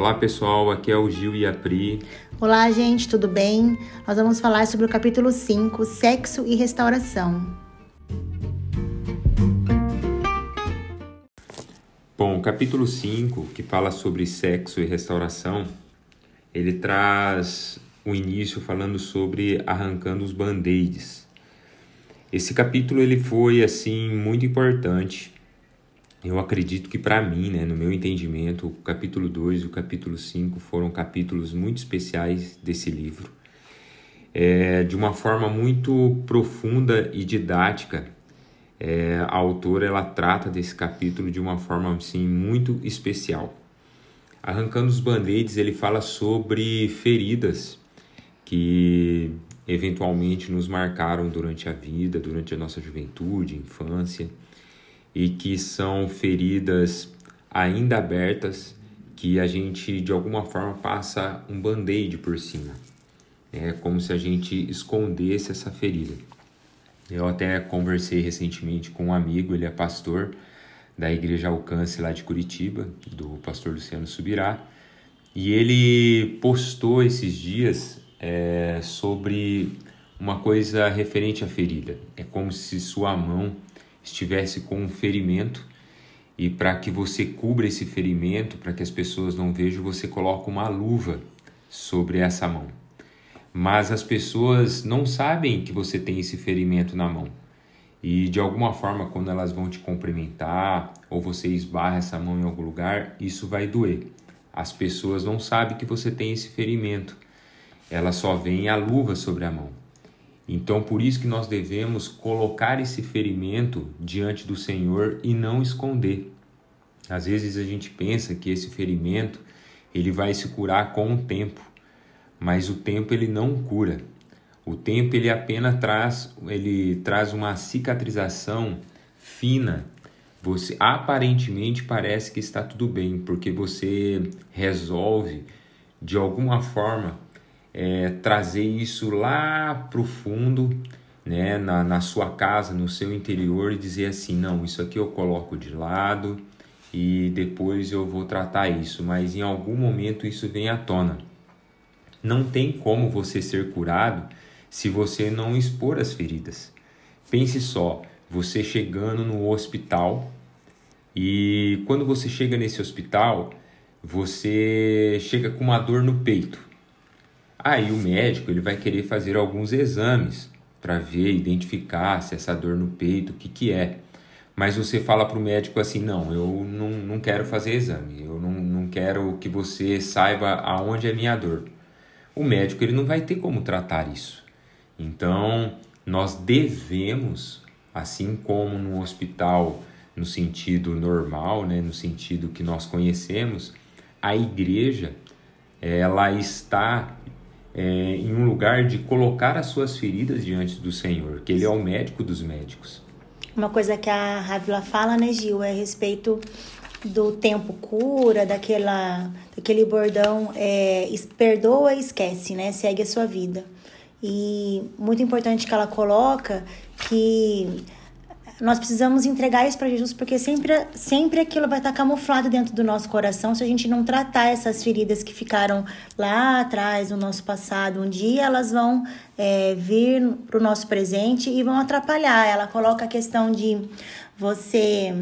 Olá pessoal, aqui é o Gil e a Pri. Olá gente, tudo bem? Nós vamos falar sobre o capítulo 5, Sexo e Restauração. Bom, o capítulo 5, que fala sobre sexo e restauração, ele traz o início falando sobre arrancando os band-aids. Esse capítulo ele foi assim muito importante eu acredito que para mim, né, no meu entendimento, o capítulo 2 e o capítulo 5 foram capítulos muito especiais desse livro. É, de uma forma muito profunda e didática, é, a autora ela trata desse capítulo de uma forma assim, muito especial. Arrancando os band-aids, ele fala sobre feridas que eventualmente nos marcaram durante a vida, durante a nossa juventude, infância e que são feridas ainda abertas que a gente de alguma forma passa um band-aid por cima. É como se a gente escondesse essa ferida. Eu até conversei recentemente com um amigo, ele é pastor da Igreja Alcance lá de Curitiba, do pastor Luciano Subirá, e ele postou esses dias é, sobre uma coisa referente à ferida. É como se sua mão estivesse com um ferimento e para que você cubra esse ferimento, para que as pessoas não vejam, você coloca uma luva sobre essa mão. Mas as pessoas não sabem que você tem esse ferimento na mão. E de alguma forma, quando elas vão te cumprimentar ou você esbarra essa mão em algum lugar, isso vai doer. As pessoas não sabem que você tem esse ferimento. Elas só veem a luva sobre a mão. Então, por isso que nós devemos colocar esse ferimento diante do Senhor e não esconder. Às vezes a gente pensa que esse ferimento ele vai se curar com o tempo, mas o tempo ele não cura. O tempo ele apenas traz, ele traz uma cicatrização fina. Você aparentemente parece que está tudo bem, porque você resolve de alguma forma é, trazer isso lá para o fundo, né, na, na sua casa, no seu interior e dizer assim: não, isso aqui eu coloco de lado e depois eu vou tratar isso, mas em algum momento isso vem à tona. Não tem como você ser curado se você não expor as feridas. Pense só, você chegando no hospital e quando você chega nesse hospital, você chega com uma dor no peito. Aí o médico ele vai querer fazer alguns exames para ver, identificar se essa dor no peito, o que, que é. Mas você fala para o médico assim, não, eu não, não quero fazer exame, eu não, não quero que você saiba aonde é minha dor. O médico ele não vai ter como tratar isso. Então, nós devemos, assim como no hospital, no sentido normal, né, no sentido que nós conhecemos, a igreja ela está é, em um lugar de colocar as suas feridas diante do Senhor, que Ele é o médico dos médicos. Uma coisa que a Rávila fala, né, Gil, é a respeito do tempo cura, daquela, daquele bordão é, perdoa e esquece, né? Segue a sua vida. E muito importante que ela coloca que nós precisamos entregar isso para Jesus, porque sempre, sempre aquilo vai estar camuflado dentro do nosso coração se a gente não tratar essas feridas que ficaram lá atrás no nosso passado. Um dia elas vão é, vir para o nosso presente e vão atrapalhar. Ela coloca a questão de você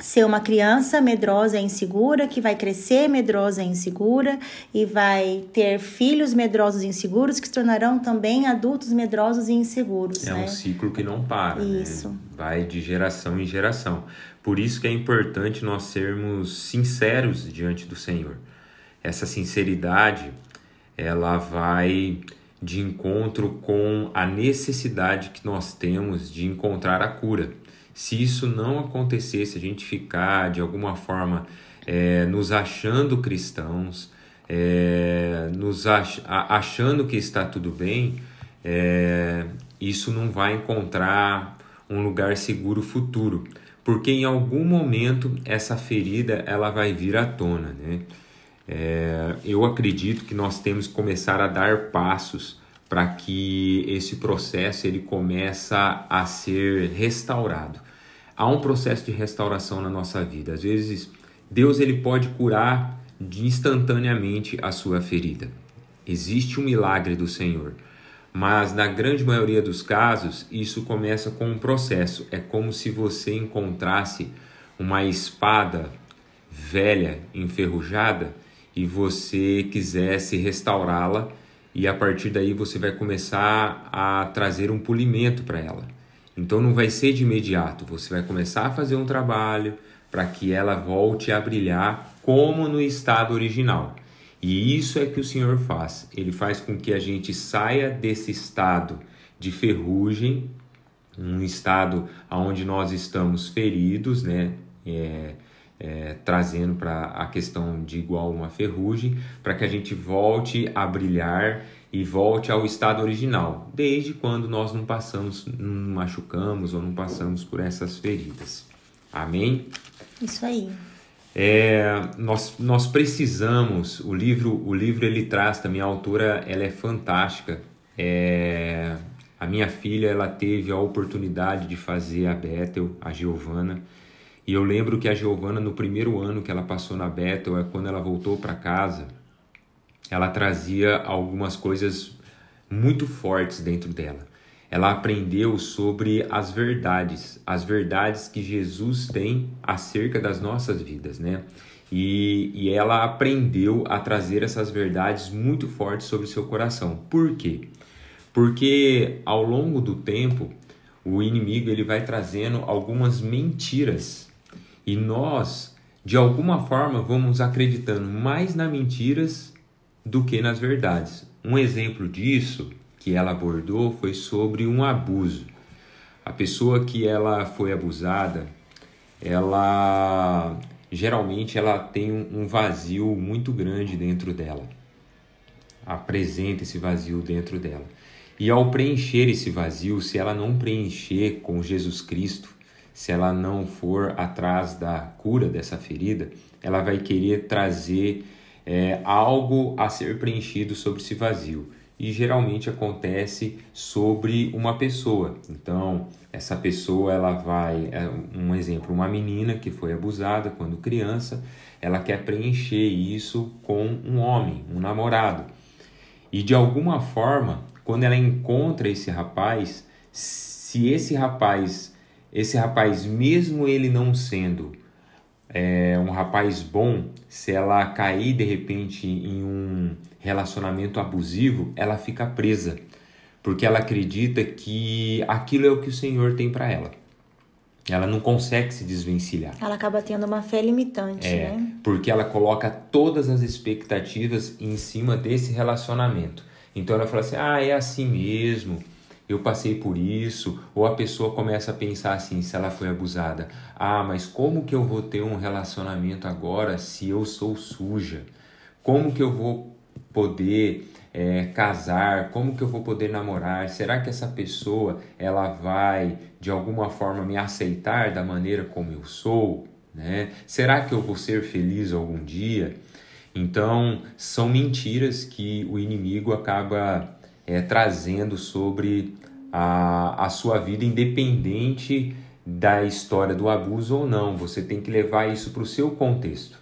ser uma criança medrosa e insegura, que vai crescer medrosa e insegura e vai ter filhos medrosos e inseguros que se tornarão também adultos medrosos e inseguros. É né? um ciclo que não para. Né? Isso. Né? Vai de geração em geração. Por isso que é importante nós sermos sinceros diante do Senhor. Essa sinceridade, ela vai de encontro com a necessidade que nós temos de encontrar a cura. Se isso não acontecer, se a gente ficar de alguma forma é, nos achando cristãos, é, nos ach achando que está tudo bem, é, isso não vai encontrar um lugar seguro futuro, porque em algum momento essa ferida ela vai vir à tona, né? É, eu acredito que nós temos que começar a dar passos para que esse processo ele começa a ser restaurado. Há um processo de restauração na nossa vida. Às vezes Deus ele pode curar instantaneamente a sua ferida. Existe um milagre do Senhor, mas na grande maioria dos casos isso começa com um processo. É como se você encontrasse uma espada velha, enferrujada e você quisesse restaurá-la e a partir daí você vai começar a trazer um polimento para ela. Então não vai ser de imediato, você vai começar a fazer um trabalho para que ela volte a brilhar como no estado original. E isso é que o Senhor faz. Ele faz com que a gente saia desse estado de ferrugem, um estado onde nós estamos feridos, né? É, é, trazendo para a questão de igual uma ferrugem, para que a gente volte a brilhar e volte ao estado original, desde quando nós não passamos, não machucamos ou não passamos por essas feridas. Amém? Isso aí. É, nós, nós precisamos, o livro, o livro ele traz também, a autora ela é fantástica. É, a minha filha ela teve a oportunidade de fazer a Bethel, a Giovana, e eu lembro que a Giovana, no primeiro ano que ela passou na Bethel, é quando ela voltou para casa, ela trazia algumas coisas muito fortes dentro dela. Ela aprendeu sobre as verdades, as verdades que Jesus tem acerca das nossas vidas, né? E, e ela aprendeu a trazer essas verdades muito fortes sobre o seu coração. Por quê? Porque ao longo do tempo, o inimigo ele vai trazendo algumas mentiras e nós, de alguma forma, vamos acreditando mais nas mentiras do que nas verdades. Um exemplo disso que ela abordou foi sobre um abuso. A pessoa que ela foi abusada, ela geralmente ela tem um vazio muito grande dentro dela. Apresenta esse vazio dentro dela. E ao preencher esse vazio, se ela não preencher com Jesus Cristo, se ela não for atrás da cura dessa ferida, ela vai querer trazer é, algo a ser preenchido sobre esse vazio. E geralmente acontece sobre uma pessoa. Então, essa pessoa ela vai, é, um exemplo, uma menina que foi abusada quando criança, ela quer preencher isso com um homem, um namorado. E de alguma forma, quando ela encontra esse rapaz, se esse rapaz, esse rapaz mesmo ele não sendo é, um rapaz bom, se ela cair de repente em um relacionamento abusivo, ela fica presa, porque ela acredita que aquilo é o que o Senhor tem para ela. Ela não consegue se desvencilhar. Ela acaba tendo uma fé limitante, é, né? Porque ela coloca todas as expectativas em cima desse relacionamento. Então ela fala assim: ah, é assim mesmo eu passei por isso, ou a pessoa começa a pensar assim, se ela foi abusada, ah, mas como que eu vou ter um relacionamento agora se eu sou suja? Como que eu vou poder é, casar? Como que eu vou poder namorar? Será que essa pessoa ela vai de alguma forma me aceitar da maneira como eu sou? Né? Será que eu vou ser feliz algum dia? Então são mentiras que o inimigo acaba é, trazendo sobre a, a sua vida, independente da história do abuso ou não. Você tem que levar isso para o seu contexto,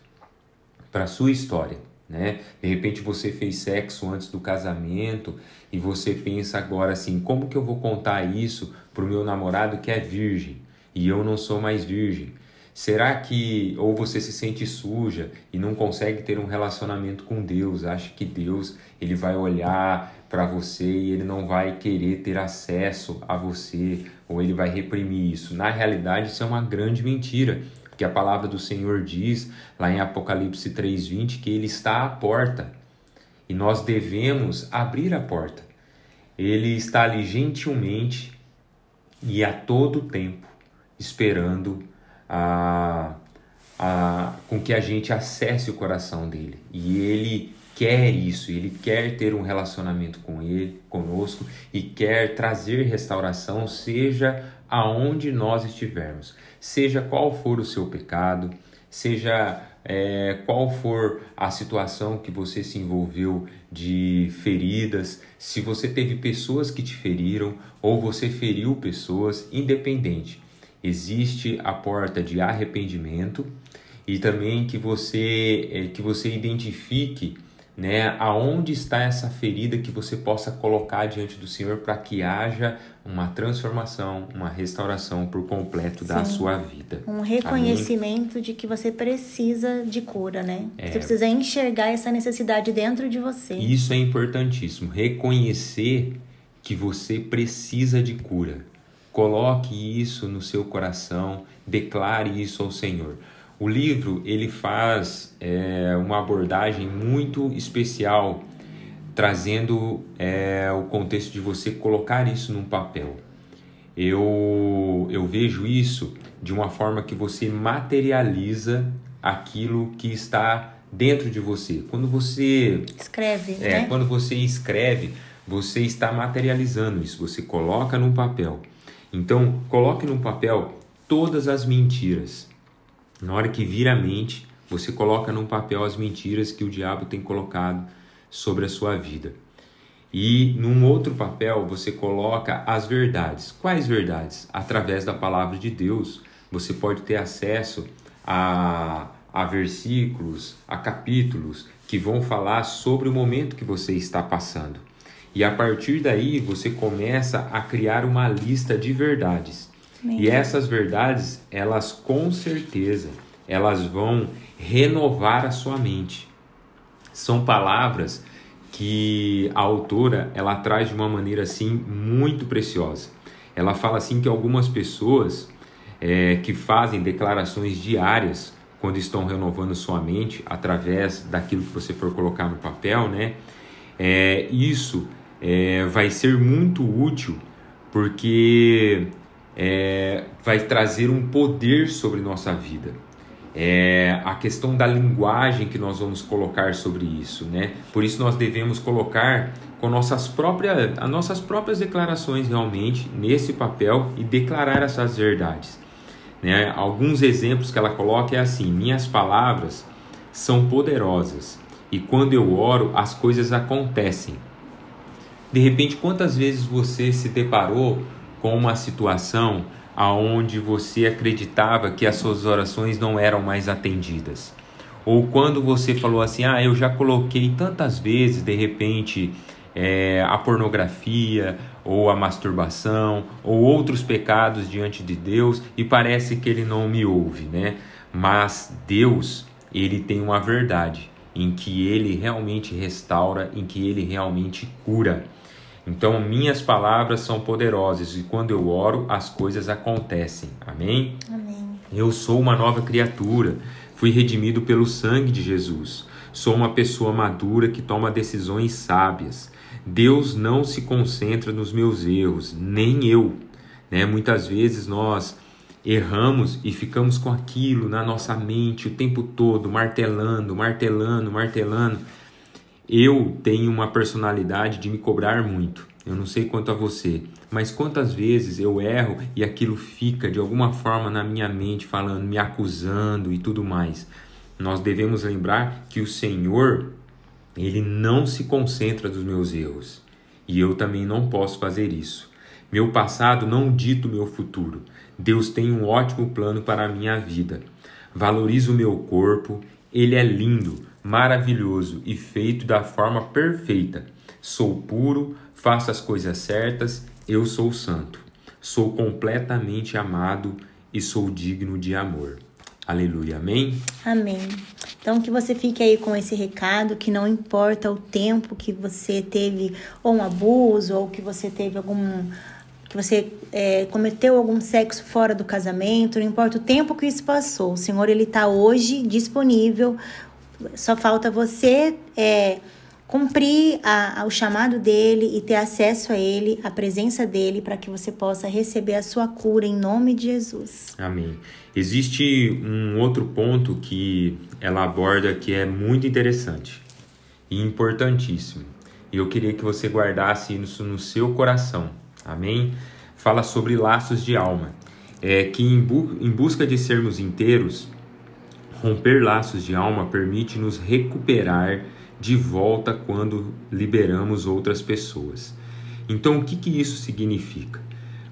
para a sua história. Né? De repente você fez sexo antes do casamento e você pensa agora assim: como que eu vou contar isso para o meu namorado que é virgem e eu não sou mais virgem? Será que ou você se sente suja e não consegue ter um relacionamento com Deus? Acha que Deus ele vai olhar para você e ele não vai querer ter acesso a você ou ele vai reprimir isso. Na realidade, isso é uma grande mentira, porque a palavra do Senhor diz lá em Apocalipse 3:20 que ele está à porta e nós devemos abrir a porta. Ele está ali gentilmente e a todo tempo esperando a, a, com que a gente acesse o coração dele. E ele quer isso, ele quer ter um relacionamento com ele, conosco e quer trazer restauração, seja aonde nós estivermos, seja qual for o seu pecado, seja é, qual for a situação que você se envolveu de feridas, se você teve pessoas que te feriram ou você feriu pessoas, independente. Existe a porta de arrependimento e também que você é, que você identifique né, aonde está essa ferida que você possa colocar diante do Senhor para que haja uma transformação, uma restauração por completo Sim. da sua vida. Um reconhecimento Amém? de que você precisa de cura, né? É. Você precisa enxergar essa necessidade dentro de você. Isso é importantíssimo, reconhecer que você precisa de cura. Coloque isso no seu coração, declare isso ao Senhor. O livro ele faz é, uma abordagem muito especial, trazendo é, o contexto de você colocar isso num papel. Eu, eu vejo isso de uma forma que você materializa aquilo que está dentro de você. Quando você escreve, é, né? quando você escreve, você está materializando isso. Você coloca num papel. Então, coloque num papel todas as mentiras na hora que vira a mente, você coloca num papel as mentiras que o diabo tem colocado sobre a sua vida. E num outro papel você coloca as verdades. Quais verdades? Através da palavra de Deus, você pode ter acesso a, a versículos, a capítulos que vão falar sobre o momento que você está passando. E a partir daí você começa a criar uma lista de verdades. E essas verdades, elas com certeza, elas vão renovar a sua mente. São palavras que a autora ela traz de uma maneira assim muito preciosa. Ela fala assim que algumas pessoas é, que fazem declarações diárias quando estão renovando sua mente através daquilo que você for colocar no papel, né? É, isso é, vai ser muito útil porque é, vai trazer um poder sobre nossa vida. É a questão da linguagem que nós vamos colocar sobre isso, né? Por isso nós devemos colocar com nossas próprias, as nossas próprias declarações realmente nesse papel e declarar essas verdades. Né? Alguns exemplos que ela coloca é assim: minhas palavras são poderosas e quando eu oro as coisas acontecem. De repente, quantas vezes você se deparou com uma situação aonde você acreditava que as suas orações não eram mais atendidas. Ou quando você falou assim: "Ah, eu já coloquei tantas vezes, de repente, é, a pornografia ou a masturbação ou outros pecados diante de Deus e parece que ele não me ouve, né? Mas Deus, ele tem uma verdade em que ele realmente restaura, em que ele realmente cura. Então, minhas palavras são poderosas e quando eu oro, as coisas acontecem. Amém? Amém. Eu sou uma nova criatura. Fui redimido pelo sangue de Jesus. Sou uma pessoa madura que toma decisões sábias. Deus não se concentra nos meus erros, nem eu. Né? Muitas vezes nós erramos e ficamos com aquilo na nossa mente o tempo todo, martelando, martelando, martelando. Eu tenho uma personalidade de me cobrar muito. Eu não sei quanto a você, mas quantas vezes eu erro e aquilo fica de alguma forma na minha mente, falando, me acusando e tudo mais. Nós devemos lembrar que o Senhor, ele não se concentra dos meus erros. E eu também não posso fazer isso. Meu passado não dita o meu futuro. Deus tem um ótimo plano para a minha vida. Valorizo o meu corpo, ele é lindo, maravilhoso e feito da forma perfeita. Sou puro, faço as coisas certas, eu sou santo. Sou completamente amado e sou digno de amor. Aleluia, amém? Amém. Então que você fique aí com esse recado, que não importa o tempo que você teve ou um abuso ou que você teve algum que você é, cometeu algum sexo fora do casamento, não importa o tempo que isso passou, o Senhor ele está hoje disponível só falta você é, cumprir a, a, o chamado dele e ter acesso a ele, a presença dele, para que você possa receber a sua cura em nome de Jesus. Amém. Existe um outro ponto que ela aborda que é muito interessante e importantíssimo. E eu queria que você guardasse isso no seu coração. Amém? Fala sobre laços de alma. É que em, bu em busca de sermos inteiros, Romper laços de alma permite nos recuperar de volta quando liberamos outras pessoas. Então, o que, que isso significa?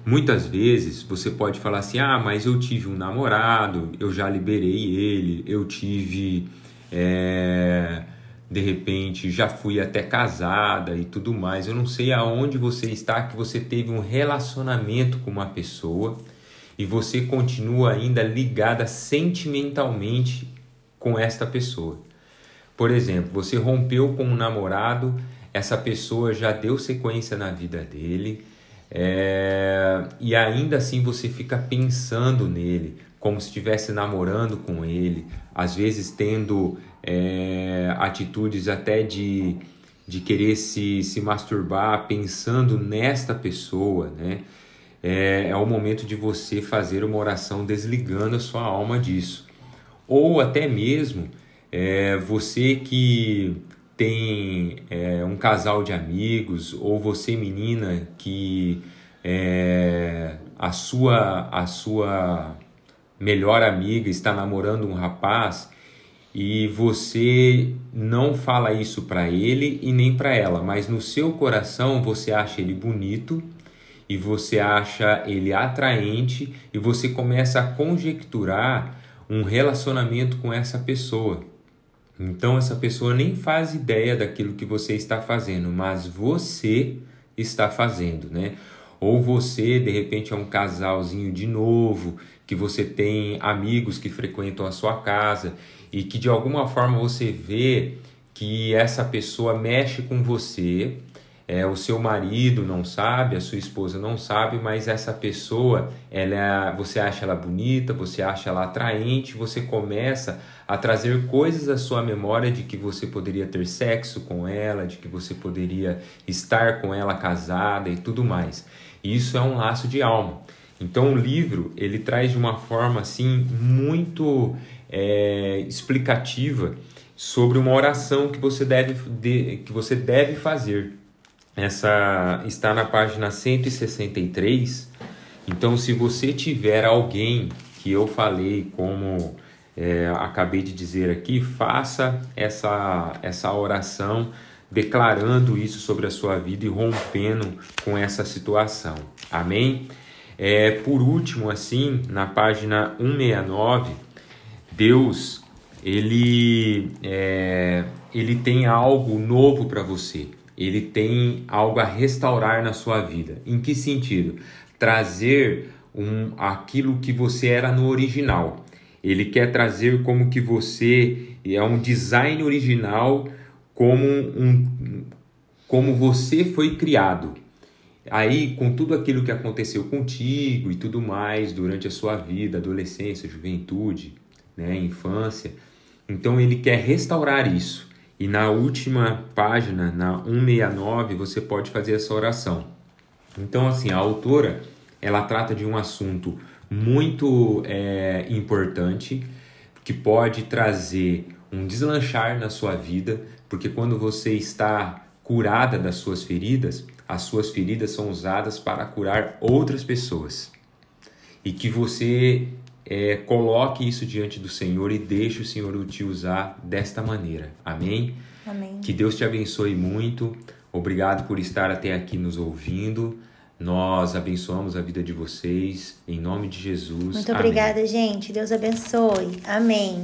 Muitas vezes você pode falar assim: ah, mas eu tive um namorado, eu já liberei ele, eu tive. É, de repente já fui até casada e tudo mais. Eu não sei aonde você está que você teve um relacionamento com uma pessoa e você continua ainda ligada sentimentalmente com esta pessoa. Por exemplo, você rompeu com um namorado, essa pessoa já deu sequência na vida dele, é, e ainda assim você fica pensando nele, como se estivesse namorando com ele, às vezes tendo é, atitudes até de, de querer se, se masturbar pensando nesta pessoa, né? É, é o momento de você fazer uma oração desligando a sua alma disso. Ou até mesmo é, você que tem é, um casal de amigos, ou você menina que é, a sua a sua melhor amiga está namorando um rapaz e você não fala isso para ele e nem para ela, mas no seu coração você acha ele bonito e você acha ele atraente e você começa a conjecturar um relacionamento com essa pessoa. Então essa pessoa nem faz ideia daquilo que você está fazendo, mas você está fazendo, né? Ou você, de repente, é um casalzinho de novo, que você tem amigos que frequentam a sua casa e que de alguma forma você vê que essa pessoa mexe com você é, o seu marido não sabe, a sua esposa não sabe, mas essa pessoa, ela, é, você acha ela bonita, você acha ela atraente, você começa a trazer coisas à sua memória de que você poderia ter sexo com ela, de que você poderia estar com ela casada e tudo mais. Isso é um laço de alma. Então o livro ele traz de uma forma assim muito é, explicativa sobre uma oração que você deve, de, que você deve fazer essa está na página 163. Então, se você tiver alguém que eu falei, como é, acabei de dizer aqui, faça essa, essa oração declarando isso sobre a sua vida e rompendo com essa situação. Amém? É, por último, assim, na página 169, Deus ele, é, ele tem algo novo para você ele tem algo a restaurar na sua vida. Em que sentido? Trazer um, aquilo que você era no original. Ele quer trazer como que você é um design original, como um, como você foi criado. Aí, com tudo aquilo que aconteceu contigo e tudo mais durante a sua vida, adolescência, juventude, né, infância, então ele quer restaurar isso. E na última página, na 169, você pode fazer essa oração. Então, assim, a autora ela trata de um assunto muito é, importante que pode trazer um deslanchar na sua vida, porque quando você está curada das suas feridas, as suas feridas são usadas para curar outras pessoas. E que você é, coloque isso diante do Senhor e deixe o Senhor te usar desta maneira. Amém? Amém. Que Deus te abençoe muito. Obrigado por estar até aqui nos ouvindo. Nós abençoamos a vida de vocês. Em nome de Jesus. Muito obrigada, gente. Deus abençoe. Amém.